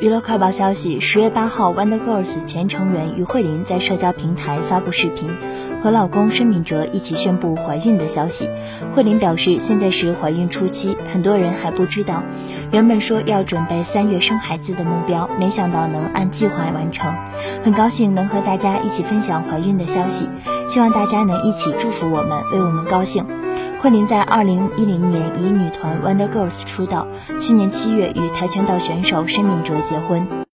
娱乐快报消息：十月八号，Wonder Girls 前成员于慧琳在社交平台发布视频，和老公申敏哲一起宣布怀孕的消息。慧琳表示，现在是怀孕初期，很多人还不知道。原本说要准备三月生孩子的目标，没想到能按计划完成。很高兴能和大家一起分享怀孕的消息，希望大家能一起祝福我们，为我们高兴。昆凌在二零一零年以女团 Wonder Girls 出道，去年七月与跆拳道选手申敏哲结婚。